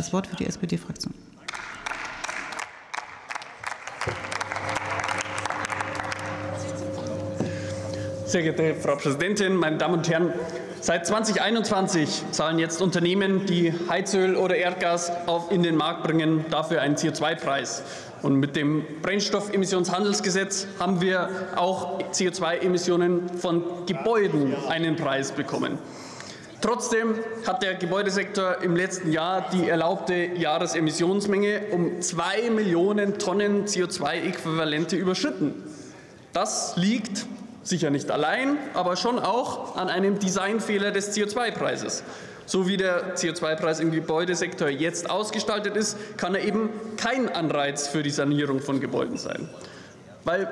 Das Wort für die SPD-Fraktion. Sehr geehrte Frau Präsidentin, meine Damen und Herren! Seit 2021 zahlen jetzt Unternehmen, die Heizöl oder Erdgas in den Markt bringen, dafür einen CO2-Preis. Und mit dem Brennstoffemissionshandelsgesetz haben wir auch CO2-Emissionen von Gebäuden einen Preis bekommen. Trotzdem hat der Gebäudesektor im letzten Jahr die erlaubte Jahresemissionsmenge um zwei Millionen Tonnen CO2-Äquivalente überschritten. Das liegt sicher nicht allein, aber schon auch an einem Designfehler des CO2-Preises. So wie der CO2-Preis im Gebäudesektor jetzt ausgestaltet ist, kann er eben kein Anreiz für die Sanierung von Gebäuden sein. Weil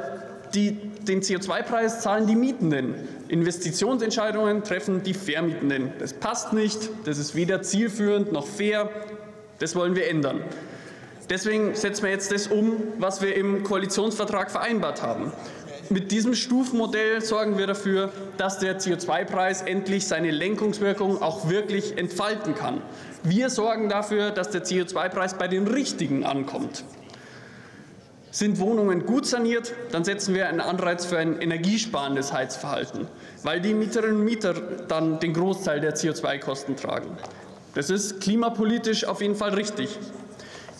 die, den CO2-Preis zahlen die Mietenden. Investitionsentscheidungen treffen die Vermietenden. Das passt nicht, das ist weder zielführend noch fair. Das wollen wir ändern. Deswegen setzen wir jetzt das um, was wir im Koalitionsvertrag vereinbart haben. Mit diesem Stufenmodell sorgen wir dafür, dass der CO2-Preis endlich seine Lenkungswirkung auch wirklich entfalten kann. Wir sorgen dafür, dass der CO2-Preis bei den Richtigen ankommt. Sind Wohnungen gut saniert, dann setzen wir einen Anreiz für ein energiesparendes Heizverhalten, weil die Mieterinnen und Mieter dann den Großteil der CO2-Kosten tragen. Das ist klimapolitisch auf jeden Fall richtig.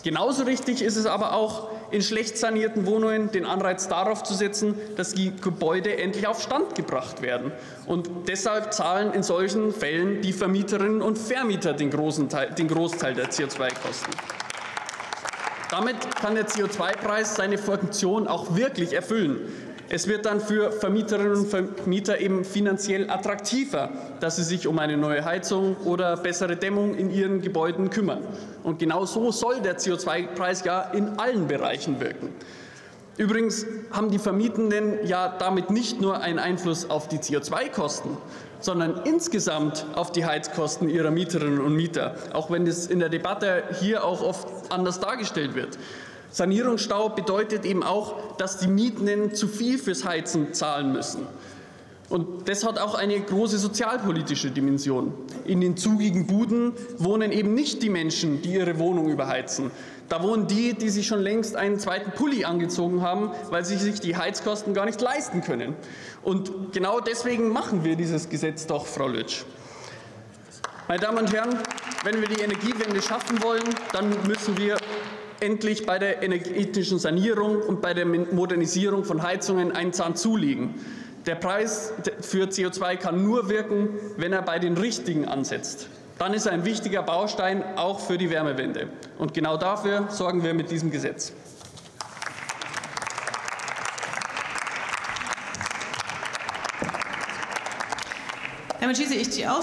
Genauso richtig ist es aber auch, in schlecht sanierten Wohnungen den Anreiz darauf zu setzen, dass die Gebäude endlich auf Stand gebracht werden. Und deshalb zahlen in solchen Fällen die Vermieterinnen und Vermieter den, Teil, den Großteil der CO2-Kosten. Damit kann der CO2-Preis seine Funktion auch wirklich erfüllen. Es wird dann für Vermieterinnen und Vermieter eben finanziell attraktiver, dass sie sich um eine neue Heizung oder bessere Dämmung in ihren Gebäuden kümmern. Und genau so soll der CO2-Preis ja in allen Bereichen wirken. Übrigens haben die Vermietenden ja damit nicht nur einen Einfluss auf die CO2-Kosten, sondern insgesamt auf die Heizkosten ihrer Mieterinnen und Mieter, auch wenn es in der Debatte hier auch oft anders dargestellt wird. Sanierungsstau bedeutet eben auch, dass die Mietenden zu viel fürs Heizen zahlen müssen. Und das hat auch eine große sozialpolitische Dimension. In den zugigen Buden wohnen eben nicht die Menschen, die ihre Wohnung überheizen. Da wohnen die, die sich schon längst einen zweiten Pulli angezogen haben, weil sie sich die Heizkosten gar nicht leisten können. Und genau deswegen machen wir dieses Gesetz doch, Frau Lütsch. Meine Damen und Herren, wenn wir die Energiewende schaffen wollen, dann müssen wir endlich bei der energetischen Sanierung und bei der Modernisierung von Heizungen einen Zahn zulegen. Der Preis für CO2 kann nur wirken, wenn er bei den Richtigen ansetzt. Dann ist er ein wichtiger Baustein auch für die Wärmewende. Und genau dafür sorgen wir mit diesem Gesetz. Damit schließe ich die Aussprache.